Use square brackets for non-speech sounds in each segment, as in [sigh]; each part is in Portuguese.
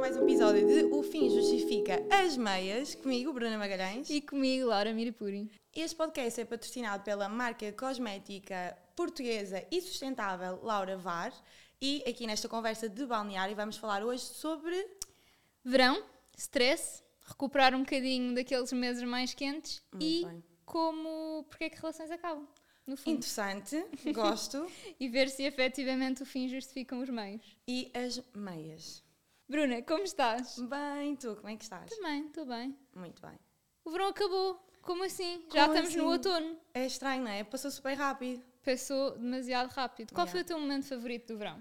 mais um episódio de O Fim Justifica as Meias, comigo, Bruna Magalhães. E comigo, Laura Mirapuri. Este podcast é patrocinado pela marca cosmética portuguesa e sustentável Laura VAR. E aqui nesta conversa de balneário vamos falar hoje sobre. Verão, stress, recuperar um bocadinho daqueles meses mais quentes Muito e bem. como. porque é que relações acabam, no fundo. Interessante, gosto. [laughs] E ver se efetivamente o fim justificam os meios. e as meias. Bruna, como estás? Bem, tu, como é que estás? Também, estou bem. Muito bem. O verão acabou. Como assim? Já Como estamos no assim? outono. É estranho, não é? Passou super rápido. Passou demasiado rápido. Qual Yeah. foi o teu momento favorito do verão?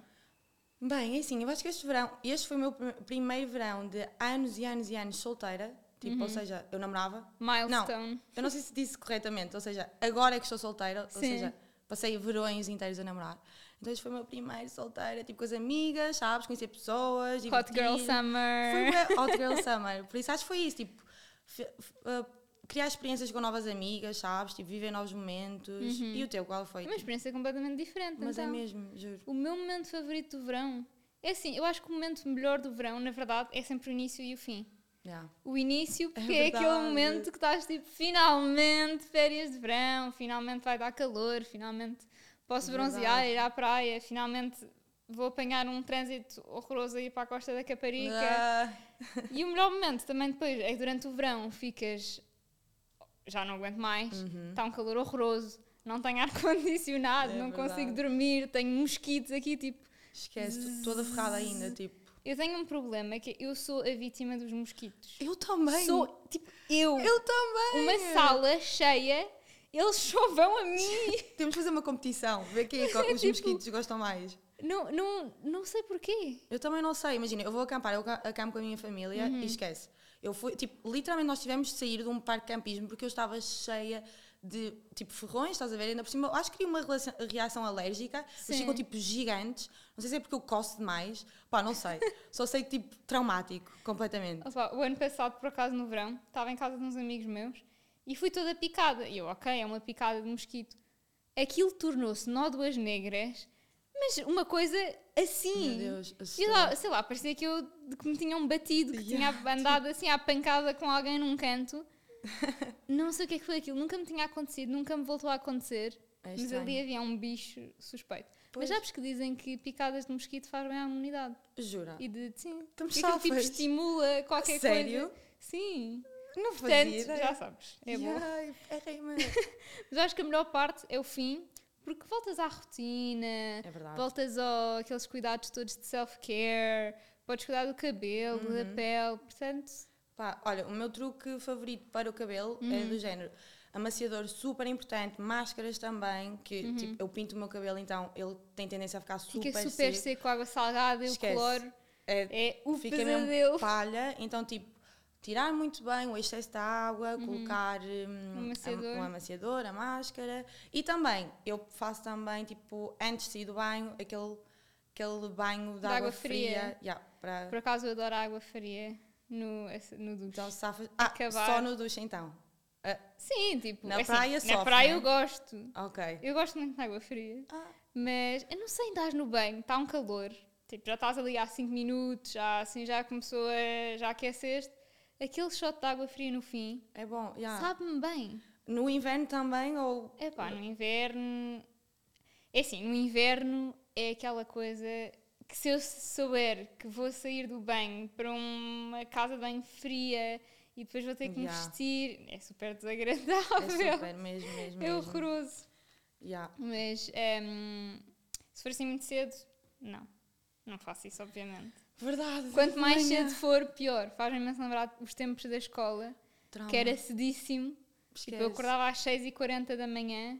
Bem, é assim, eu acho que este verão, este foi o meu pr- primeiro verão de anos e anos e anos solteira. Tipo, Uhum. ou seja, eu namorava. Milestone. Eu não sei se disse corretamente, ou seja, agora é que estou solteira, ou Sim. seja, passei verões inteiros a namorar. Então este foi o meu primeiro solteira, tipo com as amigas, sabes? Conhecer pessoas. Hot Girl. Foi Summer. bué Hot Girl [laughs] Summer. Por isso acho que foi isso, tipo, uh, criar experiências com novas amigas, sabes? Tipo, viver novos momentos. E o teu, qual foi? É uma experiência completamente diferente. Mas é então. mesmo, juro. O meu momento favorito do verão é assim, eu acho que o momento melhor do verão, na verdade, é sempre o início e o fim. Yeah. O início, porque é, verdade. aquele momento que estás tipo, finalmente férias de verão, finalmente vai dar calor, finalmente posso Verdade. bronzear, ir à praia, finalmente vou apanhar um trânsito horroroso a ir para a Costa da Caparica. Ah, E o melhor momento também depois é que durante o verão ficas. Já não aguento mais, Uhum. está um calor horroroso, não tenho ar-condicionado, É não verdade. consigo dormir, tenho mosquitos aqui, tipo. esquece, toda ferrada ainda, tipo. Eu tenho um problema que eu sou a vítima dos mosquitos. Eu também. Sou, tipo, eu. Eu também. Uma sala cheia, eles só vão a mim. [laughs] Temos de fazer uma competição, ver quem é que [laughs] os Tipo- mosquitos gostam mais. não, não, não sei porquê. Eu também não sei, imagina, eu vou acampar, eu ca- acampo com a minha família Uhum. e esquece. Eu fui, tipo, literalmente nós tivemos de sair de um parque de campismo porque eu estava cheia de, tipo, ferrões, estás a ver? Ainda por cima, eu acho que cria uma relação- reação alérgica, eles Sim. ficam, tipo, gigantes. Não sei se é porque eu coço demais, pá, não sei. [laughs] Só sei que, tipo, traumático, completamente. Opa, o ano passado, por acaso, no verão, estava em casa de uns amigos meus e fui toda picada. E eu, ok, é uma picada de mosquito. Aquilo tornou-se nódoas negras, mas uma coisa assim. Meu Deus, E lá, sei lá, parecia que eu que me tinham batido, que Yeah, tinha andado assim à pancada com alguém num canto. [laughs] Não sei o que é que foi aquilo, nunca me tinha acontecido, nunca me voltou a acontecer. É mas ali havia um bicho suspeito. Pois. Mas sabes que dizem que picadas de mosquito faz bem à imunidade. Jura? E de sim, Estamos porque aquilo, tipo estimula qualquer sério? coisa. Sim. Não fazia Portanto, ideia. já sabes, é bom. Errei-me. [laughs] Mas acho que a melhor parte é o fim, porque voltas à rotina, É verdade. voltas ao, aqueles cuidados todos de self-care, podes cuidar do cabelo, Uhum. da pele, portanto, Pá, olha, o meu truque favorito para o cabelo é Uhum. do género amaciador super importante, máscaras também, que tipo, eu pinto o meu cabelo, então ele tem tendência a ficar super, Uhum. fica super seco. seco, água salgada e o cloro É, é o fica pesadelo. mesmo palha, então tipo, tirar muito bem o excesso de água, colocar hum, Um amaciador. a, um amaciador, a máscara e também, eu faço também tipo, antes de sair do banho, aquele, aquele banho de, De água, água fria, fria. yeah, para, Por acaso eu adoro água fria no, no duche. então safa, ah, Acabar. só no duche então. Ah, Sim, tipo, Na assim, praia na sofre, praia né? eu gosto. ok. Eu gosto muito de água fria. Ah, Mas eu não sei, estás no banho, está um calor, tipo, já estás ali há 5 minutos, já assim já começou a. já aqueceste. Aquele shot de água fria no fim, é bom, yeah. sabe-me bem. No inverno também ou É pá, no inverno. É assim, no inverno é aquela coisa que se eu souber que vou sair do banho para uma casa banho fria e depois vou ter que me Yeah. vestir, é super é desagradável. super mesmo, [laughs] mesmo, É horroroso. Yeah. Mas ehm, se for assim muito cedo, não. Não faço isso, obviamente. Verdade. Quanto mais Manhã. cedo for, pior. Faz-me imenso lembrar os tempos da escola, Trauma. que era cedíssimo. Tipo, eu acordava às 6h40 da manhã.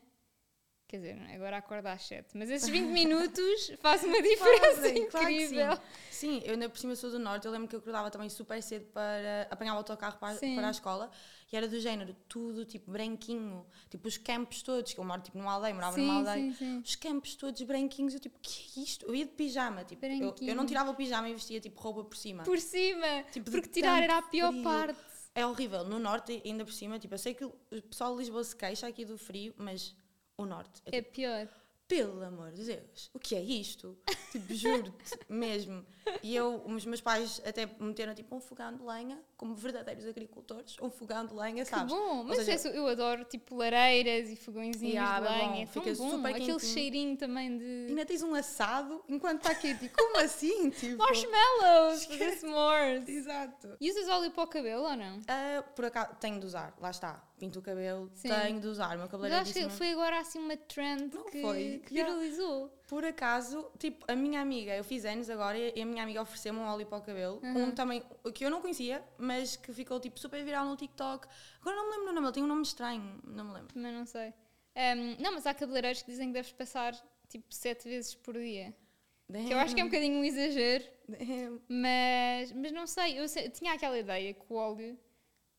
Quer dizer, agora acordo às 7. Mas esses 20 [laughs] minutos faz uma diferença Fazem, claro incrível. sim. Sim, eu ainda por cima sou do norte, eu lembro que eu acordava também super cedo para apanhar o autocarro para, Sim. para a escola e era do género, tudo tipo branquinho, tipo os campos todos, que eu moro tipo numa aldeia, morava sim, numa aldeia, os campos todos branquinhos, eu tipo, que é isto? Eu ia de pijama, tipo, eu, eu não tirava o pijama e vestia tipo roupa por cima. Por cima. Tipo, porque tirar era a pior frio. parte. É horrível, no norte ainda por cima, tipo, eu sei que o pessoal de Lisboa se queixa aqui do frio, mas o norte é É pior. pelo amor de Deus, o que é isto? Tipo, juro-te [laughs] mesmo. E eu, os meus pais até meteram tipo um fogão de lenha, como verdadeiros agricultores, um fogão de lenha, Que sabes? bom, Ou mas seja, é eu adoro tipo lareiras e fogõezinhos Yeah, de bom, lenha. É fica bom. super Aquele quentinho. cheirinho também de ainda tens um assado enquanto está quente. Como assim? [laughs] Tipo, marshmallows, fazer s'mores. Exato. E usas óleo para o cabelo ou não? Ah, por acaso, tenho de usar, lá está. Pinto o cabelo, Sim. tenho de usar. O meu Mas cabeleireiro acho que foi agora assim uma trend Não que, foi. que viralizou. Por acaso, tipo, a minha amiga, eu fiz anos agora e a minha amiga ofereceu-me um óleo para o cabelo, Uhum. um também, que eu não conhecia, mas que ficou tipo super viral no TikTok. Agora não me lembro o nome, ele tinha um nome estranho, não me lembro. Também não sei. Ahm, não, mas há cabeleireiros que dizem que deves passar tipo sete vezes por dia. Que eu acho que é um bocadinho um exagero. Damn. Mas, mas não sei, eu sei- tinha aquela ideia que o óleo,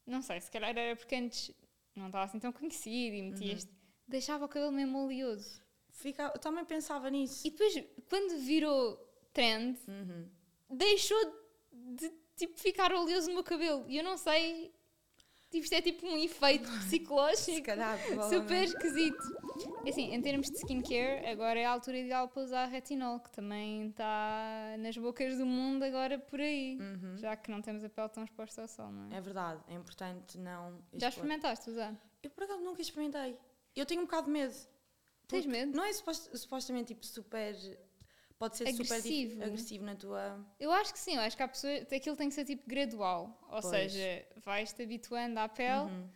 não sei, se calhar era porque antes não estava assim tão conhecido e metia Uhum. este, deixava o cabelo mesmo oleoso. Fica, eu também pensava nisso. E depois, quando virou trend, Uhum. deixou de tipo, ficar oleoso no meu cabelo. E eu não sei, tipo, isto é tipo um efeito [laughs] Se psicológico calhar, super esquisito. Assim, em termos de skincare, agora é a altura ideal para usar retinol, que também está nas bocas do mundo agora por aí. Uhum. Já que não temos a pele tão exposta ao sol, não é? É verdade, é importante não. Já experimentaste usar? Eu por acaso nunca experimentei. Eu tenho um bocado de medo. Tens medo? Não é supost- supostamente tipo super. Pode ser super Agressivo. dif- agressivo na tua. Eu acho que sim, eu acho que há pessoas, aquilo tem que ser tipo gradual. Ou Pois. seja, vais-te habituando à pele, Uhum.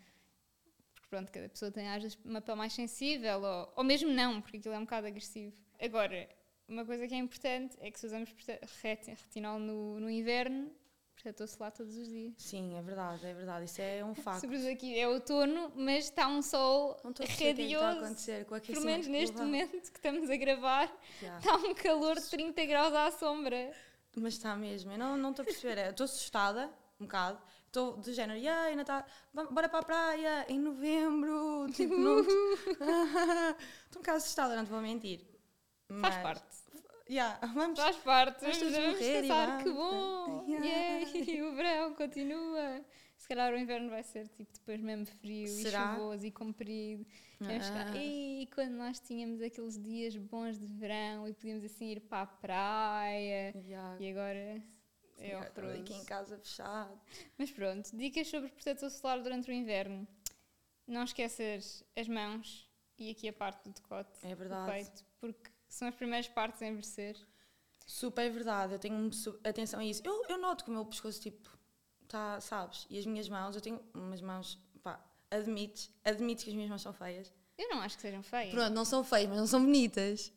Pronto, cada pessoa tem às vezes uma pele mais sensível, ou, ou mesmo não, porque aquilo é um bocado agressivo. Agora, uma coisa que é importante é que se usamos retinol no, no inverno, protetor solar todos os dias. Sim, é verdade, é verdade. Isso é um [laughs] facto. Sobretudo aqui é outono, mas está um sol Não a é está a radioso. acontecer com Pelo menos neste momento que estamos a gravar, Já. está um calor de 30 graus à sombra. Mas está mesmo, eu não não estou a perceber. Estou assustada, um bocado. Estou do género, e aí, Natal, bora para a praia em novembro. [laughs] Tipo, não. Estou [laughs] um bocado assustada, não te vou mentir. Faz Mas- parte. Yeah, [laughs] vamos. Faz parte. Vamos Vamos, morrer e pensar que bom. Yeah. Yay, o verão continua. Se calhar o inverno vai ser tipo depois mesmo frio Será? e chuvoso e comprido. Vamos Ah. E quando nós tínhamos aqueles dias bons de verão e podíamos assim ir para a praia. Yeah. E agora é estava aqui em horroroso. casa fechado. Mas pronto, dicas sobre protetor solar durante o inverno. Não esqueças as mãos e aqui a parte do decote, É verdade. peito, porque são as primeiras partes a envelhecer. Super verdade, eu tenho atenção a isso. Eu, eu noto que o meu pescoço, tipo, tá, sabes? E as minhas mãos, eu tenho umas mãos, pá, admites, admites que as minhas mãos são feias. Eu não acho que sejam feias. Pronto, não são feias, mas não são bonitas.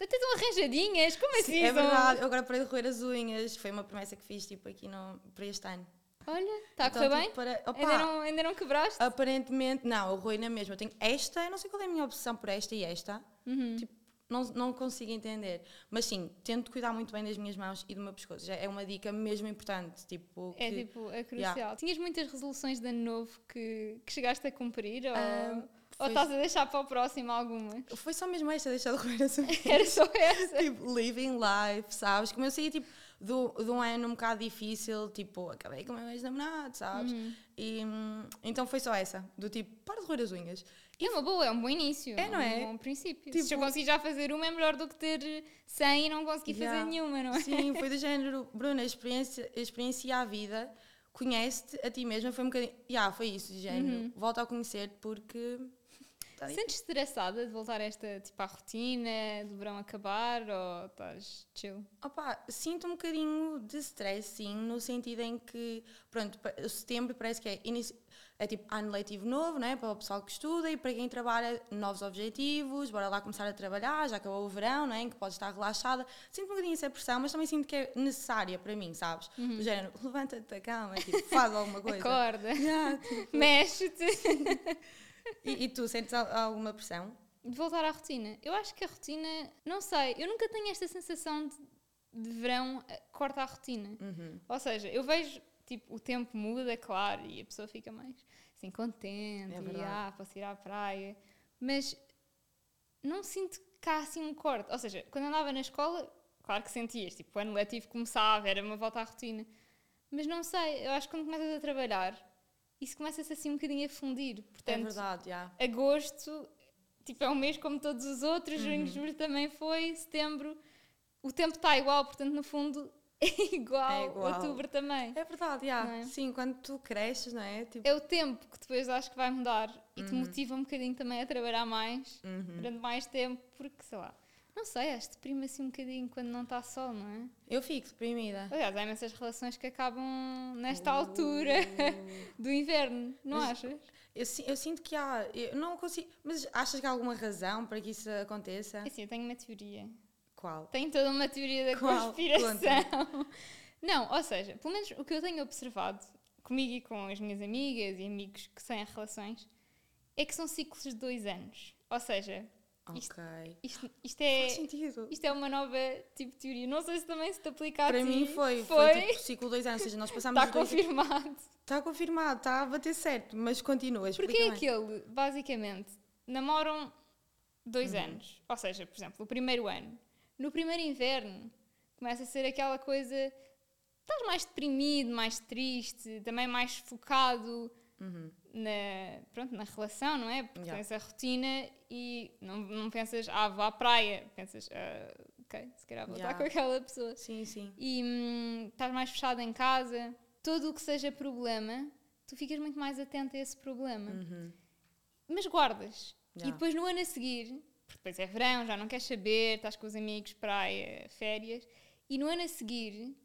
Até estão arranjadinhas, como assim? é verdade, eu agora parei de roer as unhas, foi uma promessa que fiz, tipo, aqui no, para este ano. Olha, está a Então, correr tipo, bem? para- opa, Ainda não, ainda não quebraste? Aparentemente, não, eu roei na mesma. Eu tenho esta, eu não sei qual é a minha obsessão por esta e esta. Uhum. Tipo, não, não consigo entender. Mas sim, tento cuidar muito bem das minhas mãos e do meu pescoço. Já é uma dica mesmo importante. Tipo, É que- tipo, é crucial. Tinhas muitas resoluções de ano novo que, que chegaste a cumprir? Ou, Ah, ou estás a deixar para o próximo algumas? Foi só mesmo esta, deixar de as [laughs] unhas. Era só essa? tipo, living life, sabes? Como eu saía, tipo, do, de um ano um bocado difícil, tipo, acabei com o meu ex-namorado, sabes? Uhum. E, então foi só essa, do tipo, para de roer as unhas. É uma boa, é um bom início. É, não é? um bom princípio. Tipo- Se eu conseguir já fazer uma, é melhor do que ter 100 e não conseguir Yeah. fazer nenhuma, não é? Sim, foi do [laughs] género, Bruna, a experiência, a experiência à vida, conhece-te a ti mesma, foi um bocadinho, yeah, foi isso, do género, Uhum. volta a conhecer-te porque... tá aí. Sentes estressada de voltar a esta, tipo, à rotina, do verão acabar, ou estás chill? Opa, sinto um bocadinho de stress, sim, no sentido em que, pronto, setembro parece que é, inici- é tipo ano letivo novo, né, para o pessoal que estuda e para quem trabalha, novos objetivos, bora lá começar a trabalhar, já acabou o verão, né, em que pode estar relaxada. Sinto um bocadinho essa pressão, mas também sinto que é necessária para mim, sabes? Do género, levanta-te da cama, tipo, faz alguma coisa. Acorda, [laughs] Yeah, tipo, [laughs] mexe-te. E, e tu, sentes al- alguma pressão? De voltar à rotina. Eu acho que a rotina, não sei, eu nunca tenho esta sensação de, de verão eh, corta a rotina. Uhum. Ou seja, eu vejo, tipo, o tempo muda, claro, e a pessoa fica mais assim contente, É e ah, posso ir à praia, mas não sinto há assim um corte. Ou seja, quando andava na escola, claro que sentias, tipo, o ano letivo começava, era uma volta à rotina, mas não sei, eu acho que quando começas a trabalhar, isso começa-se assim um bocadinho a fundir. É Portanto, verdade, já. agosto tipo, é um mês como todos os outros, Uhum. junho, julho também foi, setembro, o tempo está igual, portanto, no fundo, [laughs] é igual, É igual. outubro também. É verdade. Não é? Sim, quando tu cresces, não é? Tipo, É o tempo que depois acho que vai mudar e Uhum. te motiva um bocadinho também a trabalhar mais, durante mais tempo, porque, sei lá, não sei, acho que deprime assim um bocadinho quando não está sol, não é? eu fico deprimida. Aliás, há imensas relações que acabam nesta altura [laughs] do inverno, não Mas- achas? Eu, eu sinto que há. Eu não consigo. Mas achas que há alguma razão para que isso aconteça? É Assim, eu tenho uma teoria. Qual? Tenho toda uma teoria da Qual? conspiração. [laughs] Não, ou seja, pelo menos o que eu tenho observado comigo e com as minhas amigas e amigos que têm relações é que são ciclos de dois anos. Ou seja, Isto- Ok. isto, isto é. Faz sentido. Isto é uma nova tipo de teoria. Não sei se também se te aplica a Para ti. mim foi. Foi. Foi, tipo ciclo dois anos. Ou seja, nós passámos Está dois. confirmado. Está confirmado, está a bater certo, mas continua. Porque é aquele, basicamente, namoram dois Uhum. anos. Ou seja, por exemplo, o primeiro ano. No primeiro inverno, começa a ser aquela coisa. Estás mais deprimido, mais triste, também mais focado na, pronto, na relação, não é? Porque Uhum. Yeah. tens a rotina e não, não pensas, ah, vou à praia. Pensas, ah, ok, se calhar vou estar Yeah. com aquela pessoa. Sim, sim. E hum, estás mais fechado em casa. Tudo o que seja problema, tu ficas muito mais atento a esse problema. Mas guardas. E Yeah. depois no ano a seguir, porque depois é verão, já não queres saber, estás com os amigos, praia, férias, e no ano a seguir,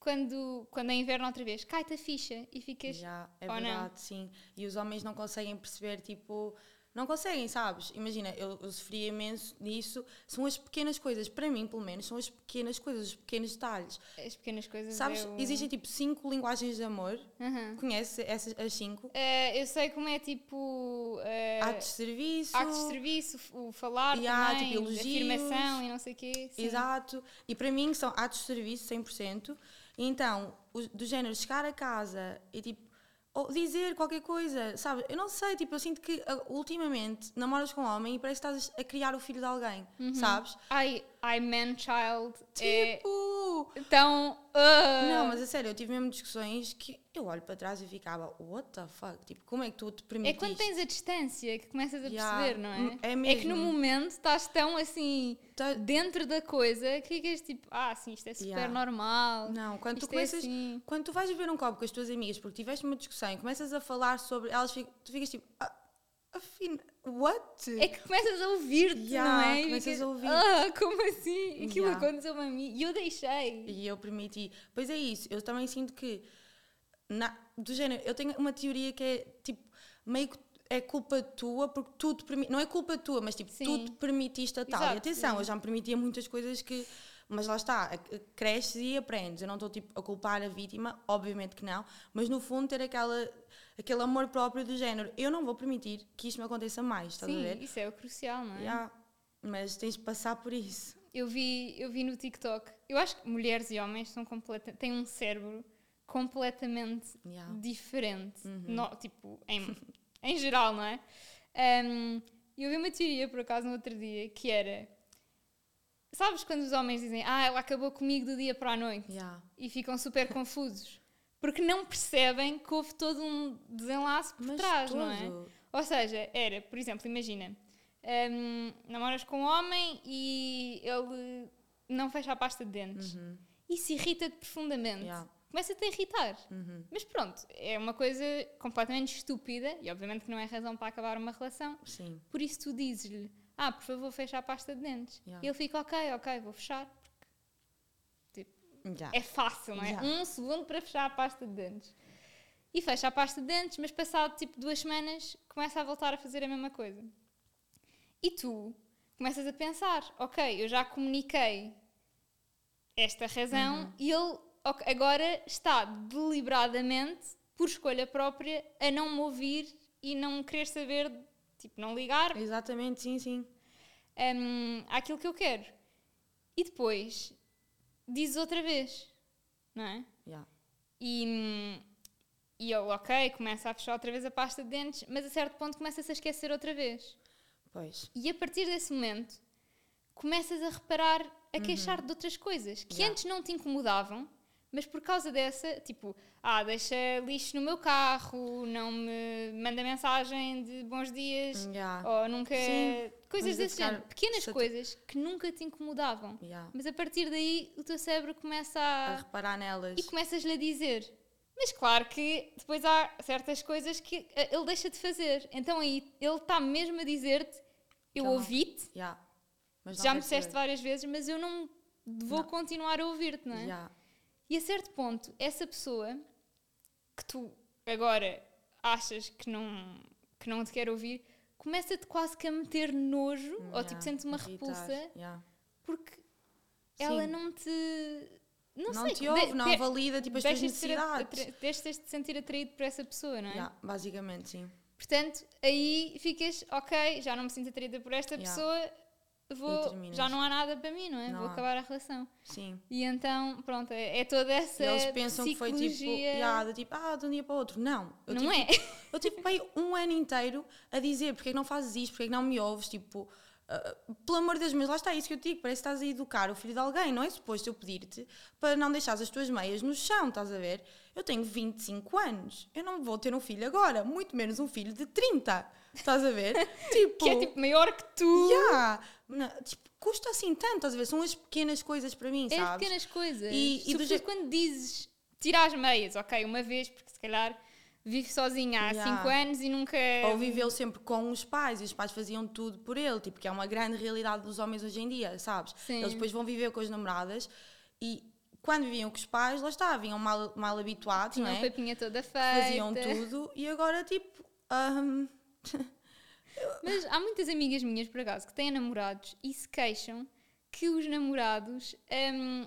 quando, quando é inverno outra vez, cai-te a ficha e ficas. Já, é ou não? verdade, sim. E os homens não conseguem perceber, tipo, não conseguem, sabes? Imagina, eu, eu sofri imenso disso. São as pequenas coisas, para mim, pelo menos, são as pequenas coisas, os pequenos detalhes. As pequenas coisas. Sabes, eu... existem tipo cinco linguagens de amor. Aham. Conhece essas as cinco? Eh, eu sei como é tipo. eh, Atos de serviço. actos de serviço, o falar E também, tipo, elogios. afirmação e não sei o quê. sim. Exato. E para mim são atos de serviço 100%. Então, os- do género, chegar a casa e tipo, ou dizer qualquer coisa, sabe? Eu não sei, tipo, eu sinto que ah, ultimamente namoras com um homem e parece que estás a criar o filho de alguém, Uhum. sabes? I, I man child é Tipo. tão. Ah, Não, mas a sério, eu tive mesmo discussões que eu olho para trás e ficava, what the fuck? Tipo, como é que tu te É permitiste? quando tens a distância que começas a Yeah, perceber, não é? é É que no mesmo. momento estás tão assim Tá- dentro da coisa que ficas tipo, ah, sim, isto é super Yeah. normal. Não, quando tu é começas, assim. quando tu vais beber um copo com as tuas amigas porque tiveste uma discussão e começas a falar sobre elas, tu ficas tipo, ah, afim, what? É que começas a ouvir-te, Yeah, não é? Começas a ouvir-te. Ah, como assim? Aquilo Yeah. aconteceu-me a mim e eu deixei. E eu permiti. Pois é isso, eu também sinto que, na, do género, eu tenho uma teoria que é tipo, meio que é culpa tua, porque tu te permi- não é culpa tua, mas tipo, tu Sim. te permitiste a tal. Exato, e atenção, sim. eu já me permitia muitas coisas que. Mas lá está, cresces e aprendes. Eu não estou tipo, a culpar a vítima, obviamente que não, mas no fundo ter aquela, aquele amor próprio do género. Eu não vou permitir que isto me aconteça mais, estás a Sim, ver? isso é o crucial, não é? Yeah, mas tens de passar por isso. Eu vi, eu vi no TikTok. Eu acho que mulheres e homens são completa, têm um cérebro completamente Yeah. Uhum. diferente. No- tipo, em, [laughs] em geral, não é? Um, eu vi uma teoria, por acaso, no outro dia, que era... Sabes quando os homens dizem ah, ela acabou comigo do dia para a noite? Yeah. E ficam super confusos. Porque não percebem que houve todo um desenlace por Mas trás, não é? Ou seja, era, por exemplo, imagina, hum, namoras com um homem e ele não fecha a pasta de dentes. Isso irrita-te profundamente. Uhum. Yeah. Começa-te a irritar. Uhum. Mas pronto, é uma coisa completamente estúpida e obviamente que não é razão para acabar uma relação. Sim. Por isso tu dizes-lhe, ah, por favor, fecha a pasta de dentes. Yeah. E ele fica, ok, ok, vou fechar. Yeah. É fácil, não é? Yeah. Um segundo para fechar a pasta de dentes. E fecha a pasta de dentes, mas passado tipo duas semanas começa a voltar a fazer a mesma coisa. E tu começas a pensar, ok, eu já comuniquei esta razão Uhum. e ele ok, agora está deliberadamente, por escolha própria, a não me ouvir e não querer saber, tipo, não ligar Exatamente, sim, sim. hum, àquilo que eu quero. E depois dizes outra vez, não é? Yeah. E, e ele, ok, começa a fechar outra vez a pasta de dentes, mas a certo ponto começa-se a esquecer outra vez. Pois. E a partir desse momento começas a reparar, a queixar de outras coisas que Yeah. antes não te incomodavam, Mas por causa dessa, tipo, ah, deixa lixo no meu carro, não me manda mensagem de bons dias, Yeah. ou nunca. Sim, coisas desse género. Pequenas satu- coisas que nunca te incomodavam. Yeah. Mas a partir daí o teu cérebro começa A a. reparar nelas. e começas-lhe a dizer. Mas claro que depois há certas coisas que eh, ele deixa de fazer. Então aí ele está mesmo a dizer-te: Eu ouvi-te, Yeah. Já me disseste várias vezes, mas eu não vou Não. continuar a ouvir-te, não é? Yeah. E a certo ponto, essa pessoa que tu agora achas que não, que não te quer ouvir, começa-te quase que a meter nojo, ou tipo sentes uma Irritar. repulsa, Yeah. porque ela Sim. não te. Não, Não sei, te ouve, de- não de- valida tipo, as tuas necessidades. atra- deixas de sentir atraído por essa pessoa, não é? Yeah, basicamente, sim. Portanto, aí ficas, ok, já não me sinto atraída por esta pessoa, vou, já não há nada para mim, não é? Não vou há. acabar a relação. Sim. E então, pronto, é, é toda essa E eles pensam que foi tipo, psicologia- yeah, tipo, ah, de um dia para o outro. Não. Eu Não tive, é? Eu tive pai, um ano inteiro a dizer porque é que não fazes isto, porque é que não me ouves, tipo, ah, pelo amor de Deus, mas lá está isso que eu te digo, parece que estás a educar o filho de alguém, não é suposto eu pedir-te para não deixares as tuas meias no chão, estás a ver? Eu tenho 25 anos, eu não vou ter um filho agora, muito menos um filho de 30, estás a ver? [laughs] tipo, Que é tipo maior que tu. yeah, não, tipo, custa assim tanto, a ver? São as pequenas coisas para mim, É as sabes? pequenas coisas. E- e je- quando dizes tirar as meias, ok, uma vez, porque se calhar vive sozinha há Yeah. 5 anos e nunca. Ou viveu sempre com os pais e os pais faziam tudo por ele, tipo, que é uma grande realidade dos homens hoje em dia, sabes? Sim. Eles depois vão viver com as namoradas e quando viviam com os pais, lá está, vinham mal, mal habituados, Tinham não a é? papinha toda feita. Faziam tudo e agora, tipo, hum, [laughs] Mas há muitas amigas minhas, por acaso, que têm namorados e se queixam que os namorados hum,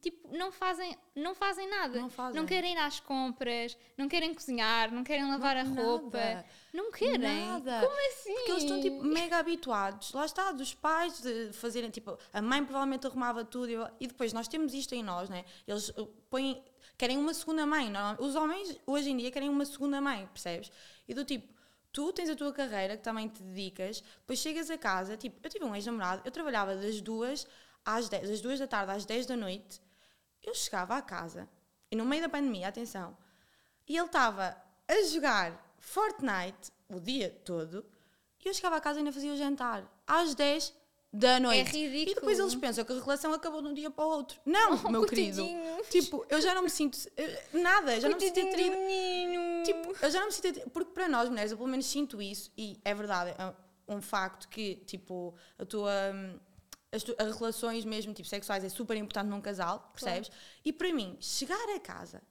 tipo, não fazem, não fazem nada. Não fazem. querem ir às compras, não querem cozinhar, não querem lavar a Nada. roupa. Não querem. Nada. Como assim? Porque eles estão tipo mega habituados, lá está, dos pais de fazerem tipo, a mãe provavelmente arrumava tudo e- depois nós temos isto em nós, né? Eles uh, põem, querem uma segunda mãe, não? os homens hoje em dia querem uma segunda mãe, percebes? E do tipo, tu tens a tua carreira que também te dedicas, depois chegas a casa, tipo, eu tive um ex-namorado, eu trabalhava das duas às 10, das duas da tarde às 10 da noite, eu chegava à casa e no meio da pandemia, atenção, e ele estava a jogar Fortnite o dia todo e eu chegava a casa e ainda fazia o jantar. Às 10 da noite. É ridículo. E depois eles pensam que a relação acabou de um dia para o outro. Não, Oh, meu querido. Tipo, eu já não me sinto nada, já não me sinto atraída. Tipo, eu já não me sinto atraída. Porque para nós mulheres, eu pelo menos sinto isso e é verdade, é um facto que, tipo, a tua. hum, As, tu- as relações mesmo tipo sexuais é super importante num casal, percebes? E para mim, chegar a casa,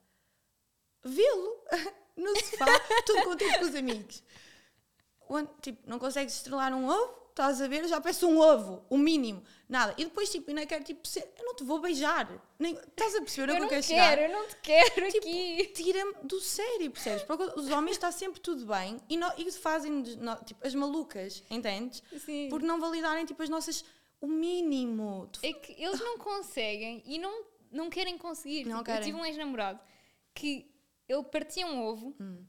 vê-lo [laughs] no sofá, [laughs] tudo contente com os amigos. Tipo, não consegues estrelar um ovo, estás a ver? Eu já peço um ovo, o mínimo, nada. E depois, tipo, ainda quero, tipo, ser, eu não te vou beijar. Nem, estás a perceber eu onde não eu quero chegar? eu não te quero Tipo, aqui. Tira-me do sério, percebes? Porque os homens está sempre tudo bem e, no, e fazem tipo, as malucas, entendes? Sim. Por não validarem tipo, as nossas. O mínimo. É que eles não conseguem e não, não querem conseguir. Não Tipo, Eu querem. tive um ex-namorado que ele partia um ovo, Hum.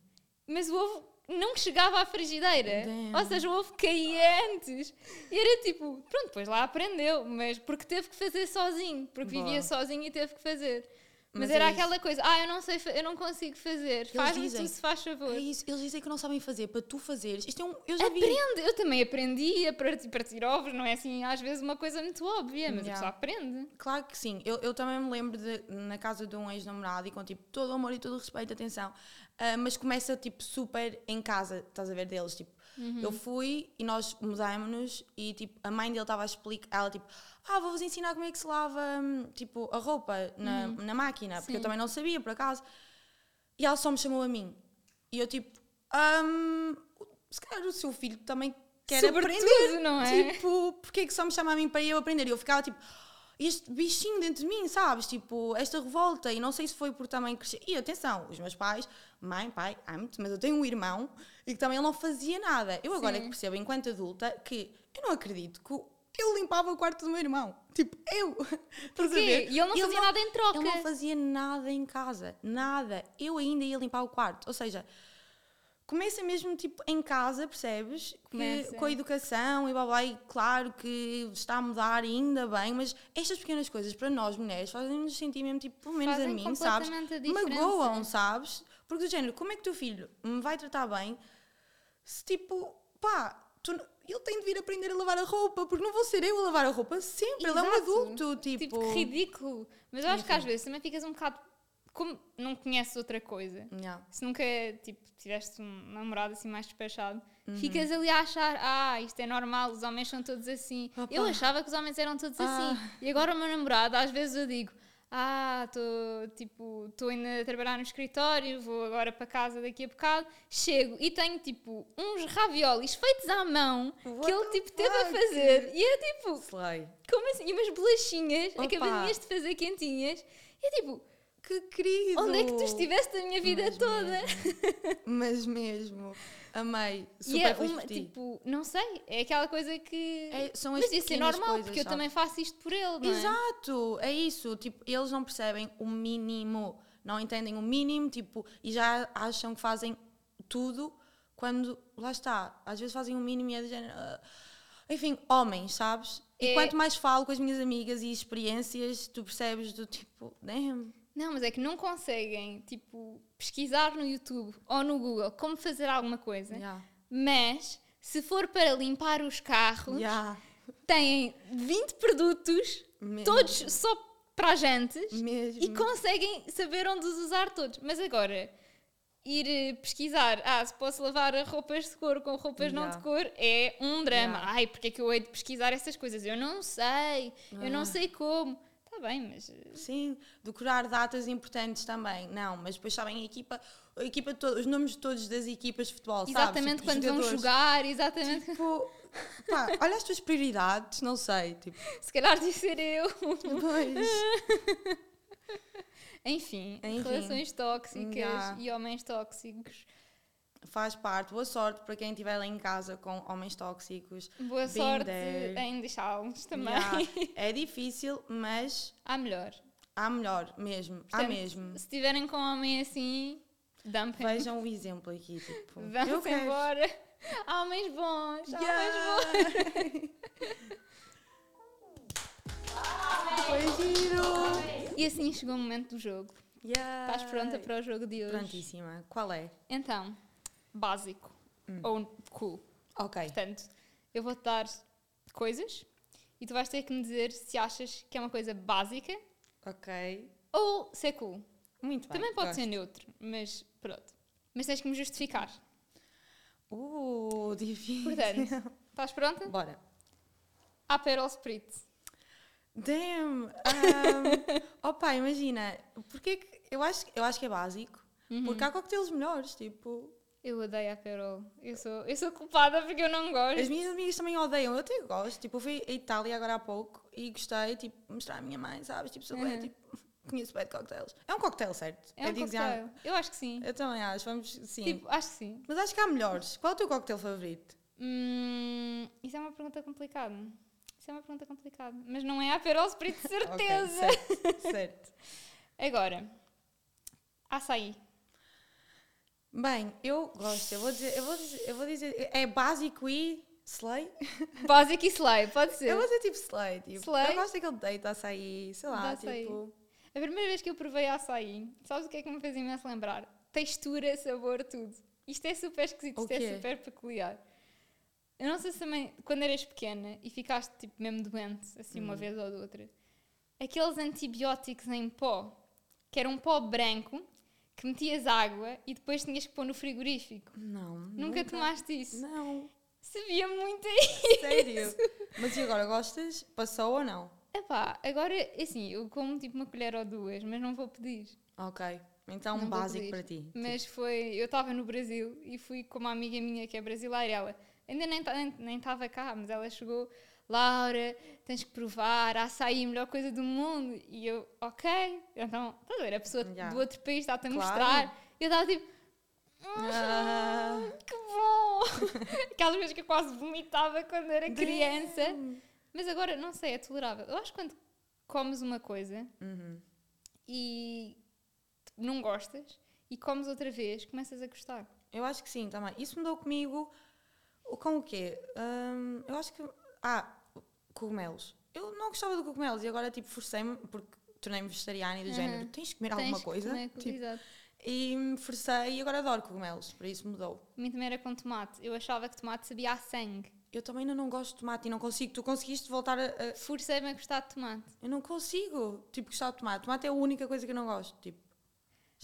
mas o ovo não chegava à frigideira. Damn. Ou seja, o ovo caía antes. E era tipo, pronto, depois lá aprendeu, mas porque teve que fazer sozinho, porque Boa. vivia sozinho e teve que fazer. Mas, Mas era é aquela coisa, ah, eu não sei, eu não consigo fazer. Faz-me tu se faz favor. É isso, eles dizem que não sabem fazer para tu fazeres. Isto é um. Eu já vi. Aprende, eu também aprendi a partir, partir ovos, não é assim, às vezes uma coisa muito óbvia, mas a Yeah. pessoa aprende. Claro que sim. Eu, eu também me lembro de, na casa de um ex-namorado e com tipo todo o amor e todo o respeito, atenção. Ah, mas começa tipo super em casa, estás a ver deles. Tipo, Uhum. eu fui e nós mudámos-nos e tipo a mãe dele estava a explicar, ela tipo, ah, vou-vos ensinar como é que se lava hum, tipo a roupa na, na máquina, porque eu Uhum. Sim. também não sabia por acaso. E ela só me chamou a mim. E eu tipo, hum, se calhar o seu filho também quer Sobretudo, aprender. não é? Tipo, porquê que só me chama a mim para eu aprender? E eu ficava tipo, este bichinho dentro de mim, sabes? Tipo, esta revolta. E não sei se foi por também crescer. E atenção, os meus pais, mãe, pai, amo-te, mas eu tenho um irmão e que também ele não fazia nada. Eu agora é Sim. que percebo, enquanto adulta, que eu não acredito que eu limpava o quarto do meu irmão. Tipo, eu. [laughs] Porquê? E ele não fazia nada em troca. Ele não fazia nada em casa. Nada. Eu ainda ia limpar o quarto. Ou seja, começa mesmo tipo em casa, percebes? Que, com a educação e blá blá, e claro que está a mudar ainda bem, mas estas pequenas coisas para nós mulheres fazem-nos sentir mesmo, tipo, pelo menos Fazem a mim, sabes? a. Magoam, sabes? Porque do género, como é que o teu filho me vai tratar bem se tipo, pá, tu ele tem de vir aprender a lavar a roupa, porque não vou ser eu a lavar a roupa sempre, ele é um Exato. adulto, tipo. Tipo, que ridículo. Mas eu acho que Enfim. às vezes também ficas um bocado. Como não conheces outra coisa, Yeah. se nunca tipo, tiveste um namorado assim mais despachado, Uhum. ficas ali a achar, ah, isto é normal, os homens são todos assim. Opa. Eu achava que os homens eram todos Ah. assim. E agora o meu namorado, às vezes eu digo, ah, estou tipo, estou ainda a trabalhar no escritório, vou agora para casa daqui a bocado, chego e tenho tipo uns raviolis feitos à mão What que ele tipo teve a fazer. E é tipo, Slay. como assim? E umas bolachinhas, Opa. acabadinhas de fazer quentinhas. E é tipo, Que querido! onde é que tu estiveste a minha vida Mas toda? mesmo. Mas mesmo. Amei. Super e é uma, tipo, não sei, é aquela coisa que. É, são as Mas isso é normal, coisas, porque eu sabes? também faço isto por ele, não é? Exato, é isso. Tipo, eles não percebem o mínimo, não entendem o mínimo, tipo, e já acham que fazem tudo quando, lá está, às vezes fazem o mínimo e é de género. ah, enfim, homens, sabes? E É- quanto mais falo com as minhas amigas e experiências, tu percebes do tipo, damn. Não, mas é que não conseguem, tipo, pesquisar no YouTube ou no Google como fazer alguma coisa, Yeah. mas se for para limpar os carros, Yeah. têm 20 produtos, Mesmo. todos só para jantes. Mesmo. e conseguem saber onde os usar todos. Mas agora, ir eh, pesquisar, ah, se posso lavar roupas de cor com roupas não Yeah. de cor, é um drama. Yeah. Ai, porque é que eu hei de pesquisar essas coisas? Eu não sei, eu não Ah. sei como. Está bem, mas. eh, Sim, decorar datas importantes também. Não, mas depois sabem a equipa, a equipa toda, os nomes todos das equipas de futebol, sabes? Exatamente Tipo, quando vão jogar, exatamente. Tipo, pá, olha as tuas prioridades, não sei, tipo, [laughs] Se calhar devia ser eu. pois. [laughs] Enfim, Enfim. relações tóxicas Yeah. e homens tóxicos. Faz parte. Boa sorte para quem estiver lá em casa com homens tóxicos. Boa Been sorte there. em deixá-los também. Yeah, [laughs] É difícil, mas Há melhor. há melhor mesmo. há Portanto, mesmo. Se estiverem com homem assim, dumpem. Vejam o exemplo aqui, tipo. [laughs] Vamos embora. Há homens bons, há homens Yeah. [laughs] Foi giro. bons. E assim chegou o momento do jogo. Yeah. Estás pronta para o jogo de hoje? Prontíssima. Qual é? Então, básico. Hum. Ou cool. Ok. Portanto, eu vou-te dar coisas e tu vais ter que me dizer se achas que é uma coisa básica Ok. ou se é cool. Muito bem. Também pode gosto. ser neutro, mas pronto. Mas tens que me justificar. Uh, difícil. Portanto, estás pronta? Bora. Aperol Spritz. Damn! Um, [laughs] opa, imagina, porque que eu acho, eu acho que é básico, Uhum. porque há coquetéis melhores, tipo, Eu odeio Aperol. Eu sou, eu sou culpada porque eu não gosto. as minhas amigas também odeiam, eu até gosto, tipo, eu fui à Itália agora há pouco e gostei, tipo, mostrar à minha mãe, sabes, tipo, sou bem, Uhum. tipo, [laughs] conheço bem de coquetéis. É um coquetel, certo? É um digo já- cocktail. Eu acho que sim. Eu também acho, vamos, sim. Tipo, acho que sim. Mas acho que há melhores. Qual é o teu coquetel favorito? Hum, isso é uma pergunta complicada. Isso é uma pergunta complicada. Mas não é Aperol Spritz, de [laughs] Ok, certeza. certo, certo. [laughs] Agora, açaí. Bem, eu gosto, eu vou dizer, eu vou dizer, eu vou dizer é básico e slay? Básico e slay, pode ser. Eu vou dizer tipo slay, tipo, Slay? eu gosto daquele date açaí, sei lá, açaí. tipo... A primeira vez que eu provei açaí, sabes o que é que me fez imenso lembrar? Textura, sabor, tudo. Isto é super esquisito, isto é super peculiar. Eu não sei se também, quando eras pequena e ficaste tipo mesmo doente, assim Hum. uma vez ou outra, aqueles antibióticos em pó, que era um pó branco, que metias água e depois tinhas que pôr no frigorífico. Não, Nunca, tomaste isso? Não, Sabia muito aí. sério. Mas e agora, gostas? Passou ou não? Epá, agora, assim, eu como tipo uma colher ou duas, mas não vou pedir. Ok, então vou básico pedir. para ti. Mas foi. Eu estava no Brasil e fui com uma amiga minha que é brasileira. Ela ainda nem nem estava cá, mas ela chegou. Laura, tens que provar, açaí, a melhor coisa do mundo. E eu, ok. Então, estás a ver? A pessoa Yeah. do outro país está-te a Claro. mostrar. Eu estava tipo, Ah. que bom! [laughs] Aquelas vezes que eu quase vomitava quando era criança. Mas agora, não sei, é tolerável. Eu acho que quando comes uma coisa Uhum. e não gostas e comes outra vez, começas a gostar. Eu acho que sim, também. Isso mudou comigo com o quê? Hum, eu acho que. Ah, cogumelos. Eu não gostava de cogumelos e agora, tipo, forcei-me, porque tornei-me vegetariana e do Uhum. género, tens de comer Tens alguma coisa. comer- Tipo, exato. e me forcei e agora adoro cogumelos, por isso mudou. A mim também era com tomate. Eu achava que tomate sabia a sangue. Eu também ainda não gosto de tomate e não consigo. Tu conseguiste voltar a. a- Forcei-me a gostar de tomate. eu não consigo, tipo, gostar de tomate. Tomate é a única coisa que eu não gosto. Tipo,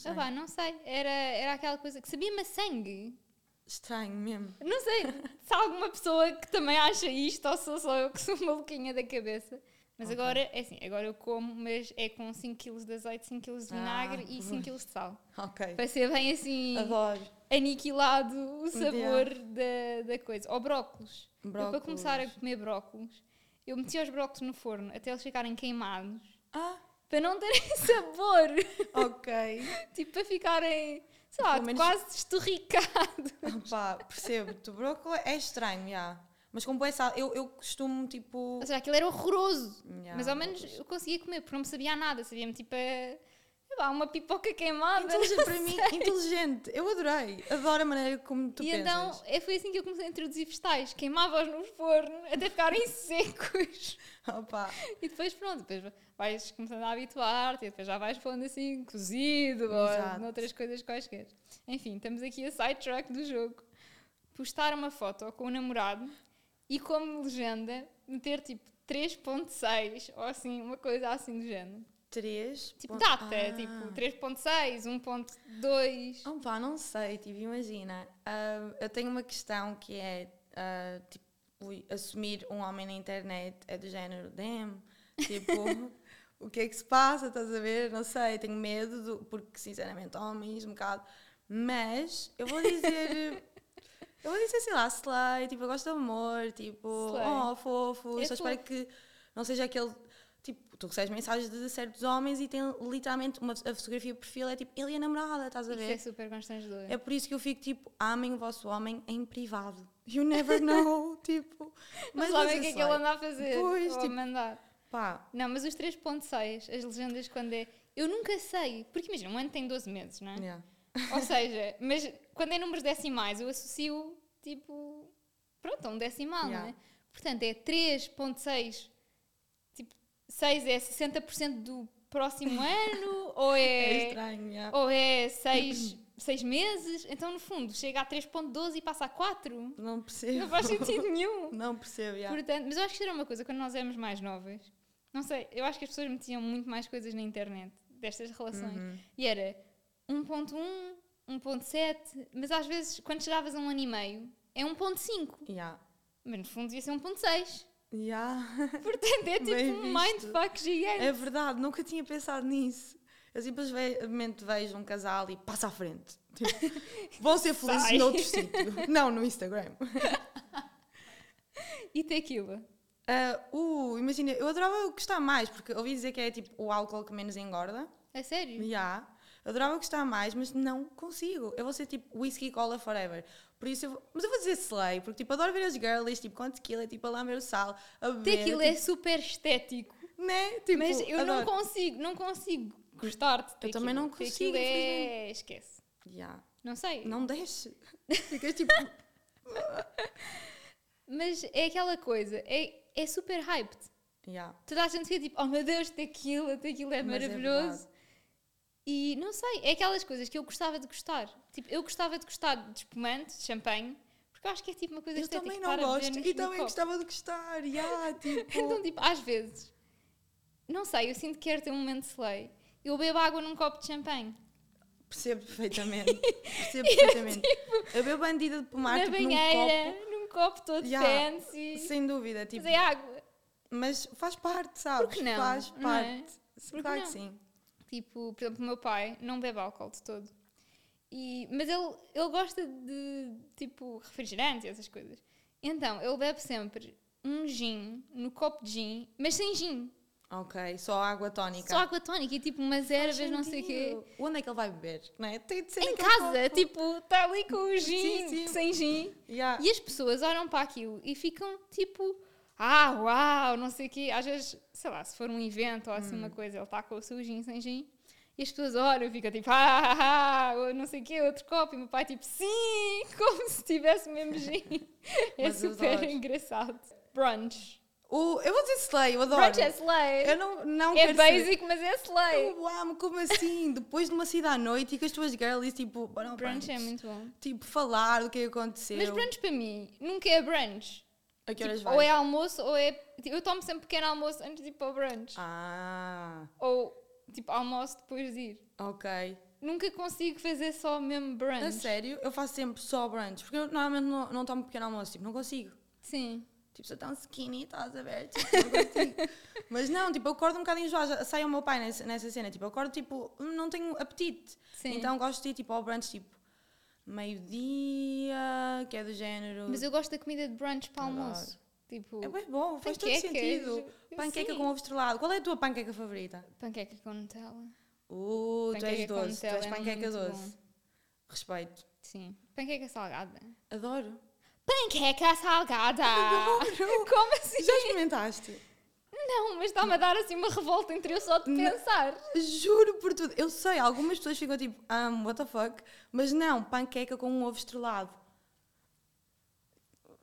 Ah, pá, não sei. Era, era aquela coisa que sabia-me a sangue. Estranho mesmo. Não sei se há alguma pessoa que também acha isto ou sou só eu que sou [laughs] maluquinha da cabeça. Mas Ok. agora, é assim, agora eu como, mas é com 5 kg de azeite, 5 kg de vinagre Ah, e pois. 5 kg de sal. Ok. Para ser bem assim, Adoro. aniquilado o sabor da, da coisa. Ou brócolos. Eu, para Brócolos. começar a comer brócolos, eu metia os brócolos no forno até eles ficarem queimados. Ah, Para não terem [laughs] sabor. ok. tipo, para ficarem, sei lá, menos- quase esturricados. [laughs] Pá, percebo. O brócolis é estranho, já. Mas como é sal, eu, eu costumo, tipo. Ou seja, aquilo era horroroso. já, Mas ao menos eu conseguia comer, porque não me sabia nada. Sabia-me tipo a, lá, uma pipoca queimada. Inteligente para mim, inteligente. Eu adorei. Adoro a maneira como tu e pensas. então é, foi assim que eu comecei a introduzir vegetais. Queimava-os no forno até ficarem [laughs] secos. Opa, E depois pronto, depois vais começando a habituar-te e depois já vais pondo assim cozido Exato. ou noutras coisas quaisquer. Enfim, estamos aqui a sidetrack do jogo. Postar uma foto com o namorado e como legenda meter tipo 3.6 ou assim, uma coisa assim do género. 3. Tipo data, tipo 3.6, 1.2. Opa, não sei, tipo, imagina. ah, eu tenho uma questão que é, ah, tipo, ui, assumir um homem na internet é do género, damn, tipo, [laughs] o que é que se passa, estás a ver? Não sei, tenho medo, do- porque sinceramente, homens, um bocado. Mas, eu vou dizer... [laughs] Eu vou dizer, sei lá, slay, tipo, eu gosto de amor, tipo, Slay. oh, fofo, É só espero que não seja aquele, tu recebes mensagens de certos homens e tem literalmente, uma, a fotografia perfil é tipo, ele a namorada, estás a Isso ver? é super constrangedor. É por isso que eu fico tipo, amem o vosso homem em privado. You never [laughs] know, tipo. Mas sabem o que é que ele anda a fazer? Pois, ou a tipo- mandar. Pá, Não, mas os 3.6, as legendas quando é... Eu nunca sei, porque imagina, um ano tem 12 meses, não é? yeah. Ou seja, mas quando é números decimais, eu associo, tipo, pronto, a um decimal, Yeah. não é? Portanto, é 3.6, tipo, 6 é 60% do próximo [laughs] ano, ou é é, estranho, yeah. ou é 6, 6 meses, então no fundo chega a 3.12 e passa a 4. Não percebo. Não faz sentido nenhum. [laughs] Não percebo, yeah. Portanto, mas eu acho que era uma coisa, quando nós éramos mais novas, não sei, eu acho que as pessoas metiam muito mais coisas na internet, destas relações. Uhum. E era 1.1, 1.7, mas às vezes, quando chegavas a um ano e meio, é 1.5. Yeah. Mas no fundo devia ser 1.6. Yeah. [laughs] Portanto, é tipo um mindfuck gigante. É verdade, nunca tinha pensado nisso. Eu simplesmente vejo um casal e passa à frente. Tipo, [laughs] vão ser felizes Sai. noutro sítio. [laughs] Não no Instagram. E tequila. Ah, uh, imagina, eu adorava gostar mais, porque ouvi dizer que é tipo o álcool que menos engorda. É sério? Já. Adorava gostar mais, mas não consigo. Eu vou ser tipo whisky cola forever. Por isso eu vou... Mas eu vou dizer slay, porque tipo, adoro ver as girlies, tipo, com tequila, tipo, a lamber o sal, a beber. Tequila é super estético. tipo, né? Tipo, mas eu não adoro. consigo, não consigo gostar de tequila. também não consigo, Tequila é... esquece. Já. Não sei. Não desce. Ficas tipo... [laughs] Mas é aquela coisa, é, é super hyped. Já. Toda a gente fica tipo, oh meu Deus, tequila, tequila é Mas é maravilhoso. verdade. E não sei, é aquelas coisas que eu gostava de gostar. Tipo, eu gostava de gostar de espumante, de champanhe, porque eu acho que é tipo uma coisa Eu estética. também não gosto. E também copo. gostava de gostar. [laughs] Já, tipo... Então, tipo, às vezes, não sei, eu sinto que quero ter um momento de slay. Eu bebo água num copo de champanhe. Percebo perfeitamente. [laughs] Percebo perfeitamente. eu bebo bandida de pomar, na tipo, num banheira, copo. num copo todo Ya, fancy. Sem dúvida. Tipo, Mas é água. Mas faz parte, sabes? Por que não? Faz Não é? parte. Por que claro não? que sim. Tipo, por exemplo, o meu pai não bebe álcool de todo. E, mas ele, ele gosta de, tipo, refrigerante e essas coisas. Então, ele bebe sempre um gin, no copo de gin, mas sem gin. Ok, só água tónica. Só água tónica e tipo umas ervas, não sei o quê. Onde é que ele vai beber? Não é? Tem de ser Em casa, copo. tipo, está ali com o gin, Sim, sim. sem gin. Ya. E as pessoas olham para aquilo e ficam tipo, ah, uau, não sei o quê. Às vezes, sei lá, se for um evento ou assim Hum. uma coisa, ele está com o seu gin sem gin. E as pessoas olham e ficam tipo, [laughs] ah, ah, ah, não sei o quê, outro copo. E o meu pai tipo, sim, [laughs] como se tivesse mesmo gin. [laughs] É super engraçado. Brunch. O, eu vou dizer slay, eu adoro. Brunch é slay. Eu não, não É quero ser- basic, mas é slay. Eu amo, como assim? Depois de uma saída à noite e com as tuas girlies, tipo, ao Brunch é muito bom. Tipo, falar do que aconteceu. Mas brunch para mim nunca é brunch. A que horas Tipo, vais? ou é almoço ou é. tipo, Eu tomo sempre pequeno almoço antes de ir para o brunch. Ah, Ou tipo almoço depois de ir. ok. Nunca consigo fazer só mesmo brunch. A sério, eu faço sempre só brunch. Porque eu normalmente não, não tomo pequeno almoço, tipo, não consigo. Sim. Tipo, sou tão skinny, estás a ver? Tipo, não consigo. [laughs] Mas não, tipo, eu acordo um bocado enjoada. Sai o meu pai nessa, nessa cena. Tipo, eu acordo, tipo, não tenho apetite. Sim. Então gosto de ir, tipo, ao brunch, tipo, meio-dia, que é do género. Mas eu gosto da comida de brunch para almoço. Tipo, É bem bom, faz todo sentido. Panqueca Sim. com ovo estrelado. Qual é a tua panqueca favorita? panqueca com Nutella. Uh, tu és Panqueca doce. Tu és é panqueca muito doce. Respeito. Sim. Panqueca salgada. Adoro. Panqueca salgada! Adoro. [laughs] Como assim? Já experimentaste? Não, mas está-me a dar assim uma revolta entre eu só de pensar. Juro por tudo. Eu sei, algumas pessoas ficam tipo, um, what the fuck? Mas não, panqueca com um ovo estrelado.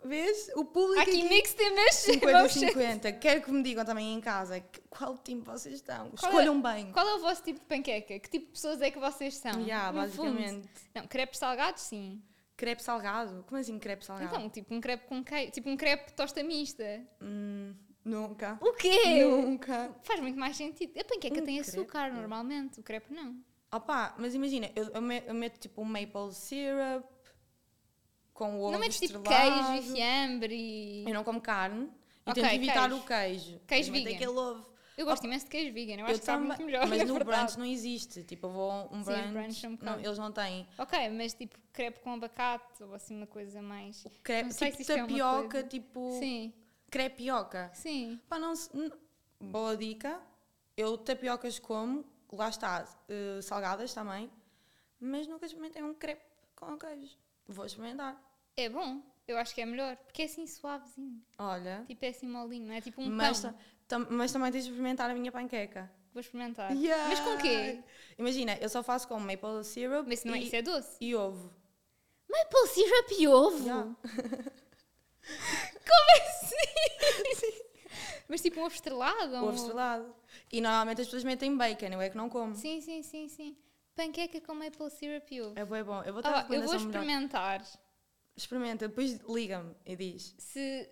Vês? O público aqui aqui... mixed emotions. 50-50. Quero que me digam também em casa qual time vocês estão. Qual é- Escolham bem. Qual é o vosso tipo de panqueca? Que tipo de pessoas é que vocês são? Yeah, No fundo. basicamente. Não, crepes salgados, sim. Crepe salgado? Como assim crepe salgado? Então, tipo um crepe com queijo. Tipo um crepe tosta mista. Hum, nunca. O quê? Nunca. Faz muito mais sentido. A panqueca Um tem crepe? açúcar normalmente, o crepe não. Opa, mas imagina, eu, eu me- eu meto tipo um maple syrup com ovo não metes tipo queijo e fiambre e. Eu não como carne e Ok, tento evitar queijo. o queijo. Queijo vegan. aquele ovo. Eu gosto imenso de queijo vegan, eu acho Eu que também, muito melhor. [laughs] mas no brunch não existe. Tipo, eu vou um Sim, brunch. brunch é um não, eles não têm. Ok, mas tipo crepe com abacate ou assim uma coisa mais. O crepe, tipo se é tapioca, coisa. tipo Sim, crepioca. sim. Pá, não se- Boa dica. Eu tapiocas como, lá está, eh, salgadas também, mas nunca experimentei um crepe com queijo. Vou experimentar. É bom, eu acho que é melhor, porque é assim suavezinho. Olha, Tipo, é assim molinho, não é tipo um mas, pão. ta- tam- mas também tens de experimentar a minha panqueca. Vou experimentar. Yeah. Mas com quê? Imagina, eu só faço com maple syrup Mas não é, e, isso é doce. e ovo. Maple syrup e ovo? Yeah. [laughs] Como assim? [laughs] Mas tipo um ovo estrelado? Ovo um estrelado. E normalmente as pessoas metem bacon, eu é que não como. Sim, sim, sim, sim. Panqueca com maple syrup e ovo. É bem bom. Eu vou Ah, eu vou recomendação melhor. experimentar. Experimenta, depois liga-me e diz. Se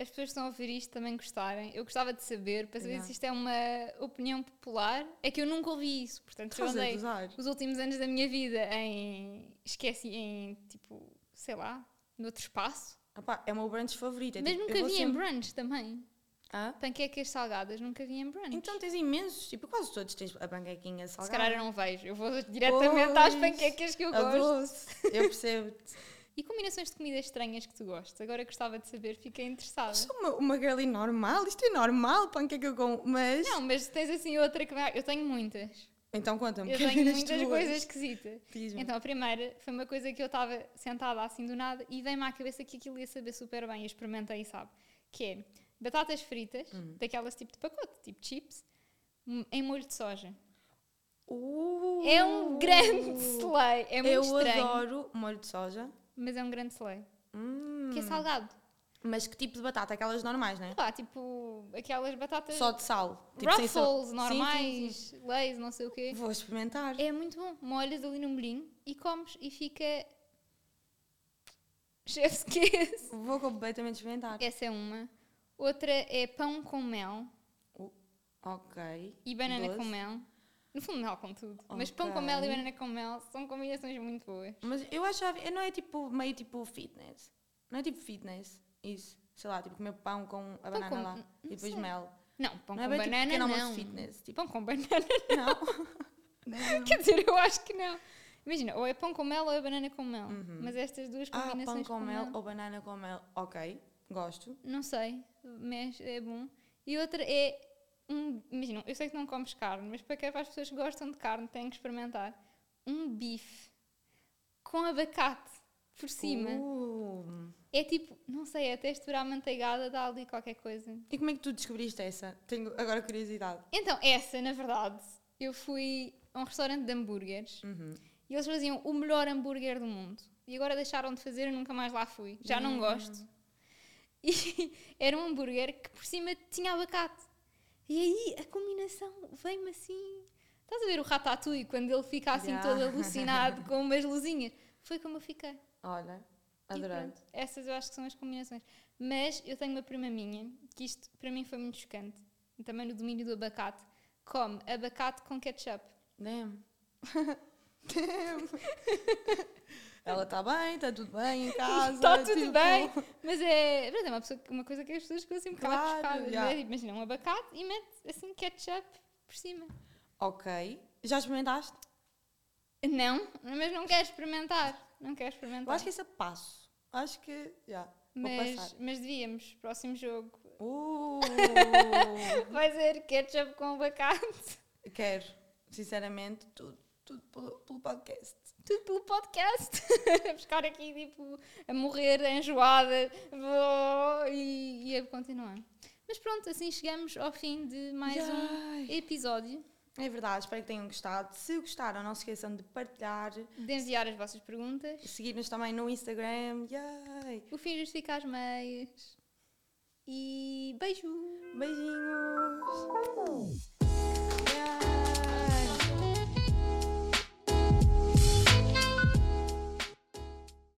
as pessoas que estão a ouvir isto também gostarem, eu gostava de saber, para saber Yeah. se isto é uma opinião popular. É que eu nunca ouvi isso, portanto, eu andei os últimos anos da minha vida em. esqueci, em tipo, sei lá, noutro espaço. Opá, é o meu brunch favorito. É Mas tipo, nunca vi em sempre- brunch também. Hã? Panquecas salgadas, nunca vi em brunch. Então tens imensos, tipo, quase todos tens a panquequinha Se salgada. calhar eu não vejo. Eu vou diretamente às Pois, panquecas que eu gosto. doce. Eu percebo-te. [laughs] E combinações de comidas estranhas que tu gostas? Agora gostava de saber, fiquei interessada. Sou uma, uma girly normal, isto é normal, panqueca com... Mas... Não, mas tens assim outra que vai. Eu tenho muitas. Então conta-me, Eu quero tenho muitas tuas. coisas esquisitas. Então a primeira foi uma coisa que eu estava sentada assim do nada e veio-me à cabeça que aquilo ia saber super bem. Eu experimentei, sabe? Que é batatas fritas, Uhum. daquelas tipo de pacote, tipo chips, m- em molho de soja. Uh, É um grande [laughs] slay. É muito Eu estranho. adoro molho de soja. Mas é um grande slay. Hum. Que é salgado. Mas que tipo de batata? Aquelas normais, né? Pá, tipo aquelas batatas. Só de sal. Tipo, sal. Ruffles, Sim, normais, sim, sim. leis, não sei o quê. Vou experimentar. É muito bom. Molhas ali no molhinho e comes e fica. [laughs] Chef's kiss. Vou completamente experimentar. Essa é uma. Outra é pão com mel Ok. e banana com mel. No fundo, mel com tudo. Mas pão com mel e banana com mel são combinações muito boas. Mas eu achava, não é tipo meio tipo fitness. Não é tipo fitness. Isso. Sei lá, tipo comer pão com a banana com- lá. E depois sei. mel. Não, pão não é com bem tipo banana almoço não. fitness. Tipo, Pão com banana. [laughs] não. Não. [laughs] Quer dizer, eu acho que não. Imagina, ou é pão com mel ou é banana com mel. Uhum. Mas estas duas Ah, combinações pão com mel ou banana com mel. Ok. Gosto. Não sei, mas é bom. E outra é. Um, imagina, eu sei que não comes carne, mas para, que, para as pessoas que gostam de carne têm que experimentar um bife com abacate por cima. Uh. É tipo, não sei, é textura amanteigada, dá ali qualquer coisa. E como é que tu descobriste essa? Tenho agora curiosidade. Então, essa, na verdade, eu fui a um restaurante de hambúrgueres Uhum. e eles faziam o melhor hambúrguer do mundo. E agora deixaram de fazer e nunca mais lá fui. Já não Hum. gosto. [laughs] E era um hambúrguer que por cima tinha abacate. E aí a combinação veio-me assim. Estás a ver o ratatouille quando ele fica assim Já. todo alucinado [laughs] com umas luzinhas? Foi como eu fiquei. Olha, adorei. essas eu acho que são as combinações. Mas eu tenho uma prima minha, que isto para mim foi muito chocante, também no domínio do abacate, come abacate com ketchup. Damn. [laughs] Damn. [laughs] Ela está bem, está tudo bem em casa. Está tudo tipo, bem, mas é, é uma, pessoa, uma coisa que as pessoas ficam assim um bocado chocadas. é? Tipo, Imagina um abacate e mete assim ketchup por cima. Ok. Já experimentaste? Não, mas não quero experimentar. Não quero experimentar. Eu acho que isso é passo. Acho que já. Vou mas, mas devíamos, próximo jogo, Uh, [laughs] vai ser ketchup com abacate. quero. Sinceramente, tudo, tudo pelo, pelo podcast. tudo pelo podcast. a [laughs] buscar aqui, tipo, a morrer, enjoada vou- e, e a continuar. Mas pronto, assim chegamos ao fim de mais um episódio. É verdade, espero que tenham gostado. Se gostaram, não se esqueçam de partilhar, De enviar as vossas perguntas. seguir-nos também no Instagram. Yay. O fim justifica as meias. E beijo! Beijinhos!